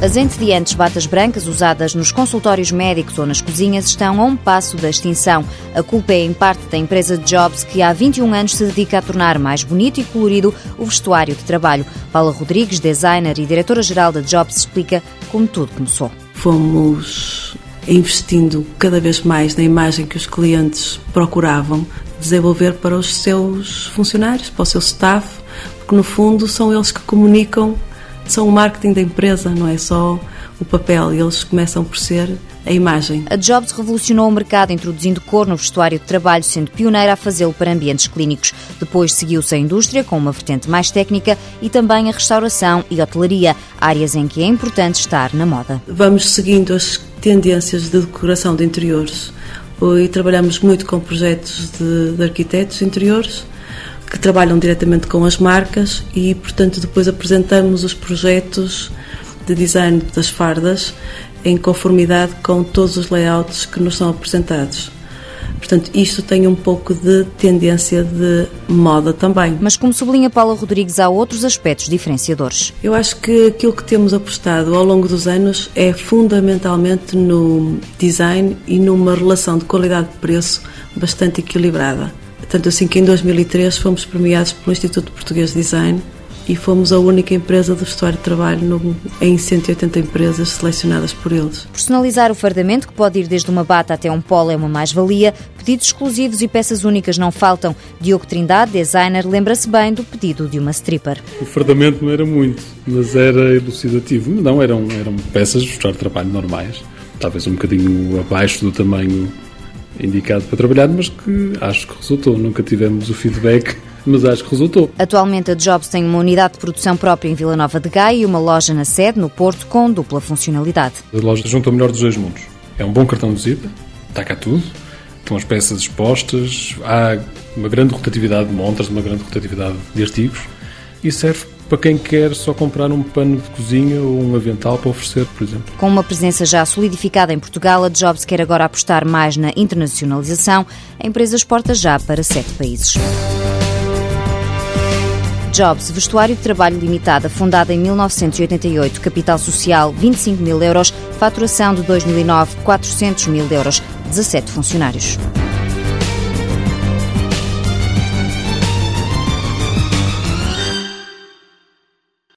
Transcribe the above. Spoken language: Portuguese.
As entediantes batas brancas usadas nos consultórios médicos ou nas cozinhas estão a um passo da extinção. A culpa é em parte da empresa Jobs, que há 21 anos se dedica a tornar mais bonito e colorido o vestuário de trabalho. Paula Rodrigues, designer e diretora-geral da Jobs, explica como tudo começou. Fomos investindo cada vez mais na imagem que os clientes procuravam desenvolver para os seus funcionários, para o seu staff, porque no fundo são eles que comunicam são o marketing da empresa, não é só o papel, eles começam por ser a imagem. A Jobs revolucionou o mercado introduzindo cor no vestuário de trabalho, sendo pioneira a fazê-lo para ambientes clínicos. Depois seguiu-se a indústria com uma vertente mais técnica e também a restauração e hotelaria, áreas em que é importante estar na moda. Vamos seguindo as tendências de decoração de interiores e trabalhamos muito com projetos de, de arquitetos interiores que trabalham diretamente com as marcas e, portanto, depois apresentamos os projetos de design das fardas em conformidade com todos os layouts que nos são apresentados. Portanto, isto tem um pouco de tendência de moda também. Mas, como sublinha Paula Rodrigues, há outros aspectos diferenciadores. Eu acho que aquilo que temos apostado ao longo dos anos é fundamentalmente no design e numa relação de qualidade-preço bastante equilibrada. Tanto assim que em 2003 fomos premiados pelo Instituto Português de Design e fomos a única empresa do vestuário de trabalho no, em 180 empresas selecionadas por eles. Personalizar o fardamento, que pode ir desde uma bata até um polo, é uma mais-valia. Pedidos exclusivos e peças únicas não faltam. Diogo Trindade, designer, lembra-se bem do pedido de uma stripper. O fardamento não era muito, mas era elucidativo. Não, eram, eram peças de vestuário de trabalho normais, talvez um bocadinho abaixo do tamanho indicado para trabalhar, mas que acho que resultou. Nunca tivemos o feedback, mas acho que resultou. Atualmente a Jobs tem uma unidade de produção própria em Vila Nova de Gaia e uma loja na sede, no Porto, com dupla funcionalidade. A loja junta o melhor dos dois mundos. É um bom cartão de visita, está cá tudo, estão as peças expostas, há uma grande rotatividade de montras, uma grande rotatividade de artigos e serve para quem quer só comprar um pano de cozinha ou um avental para oferecer, por exemplo. Com uma presença já solidificada em Portugal, a Jobs quer agora apostar mais na internacionalização. A empresa exporta já para sete países. Jobs, vestuário de trabalho limitada, fundada em 1988, capital social 25 mil euros, faturação de 2009 400 mil euros, 17 funcionários.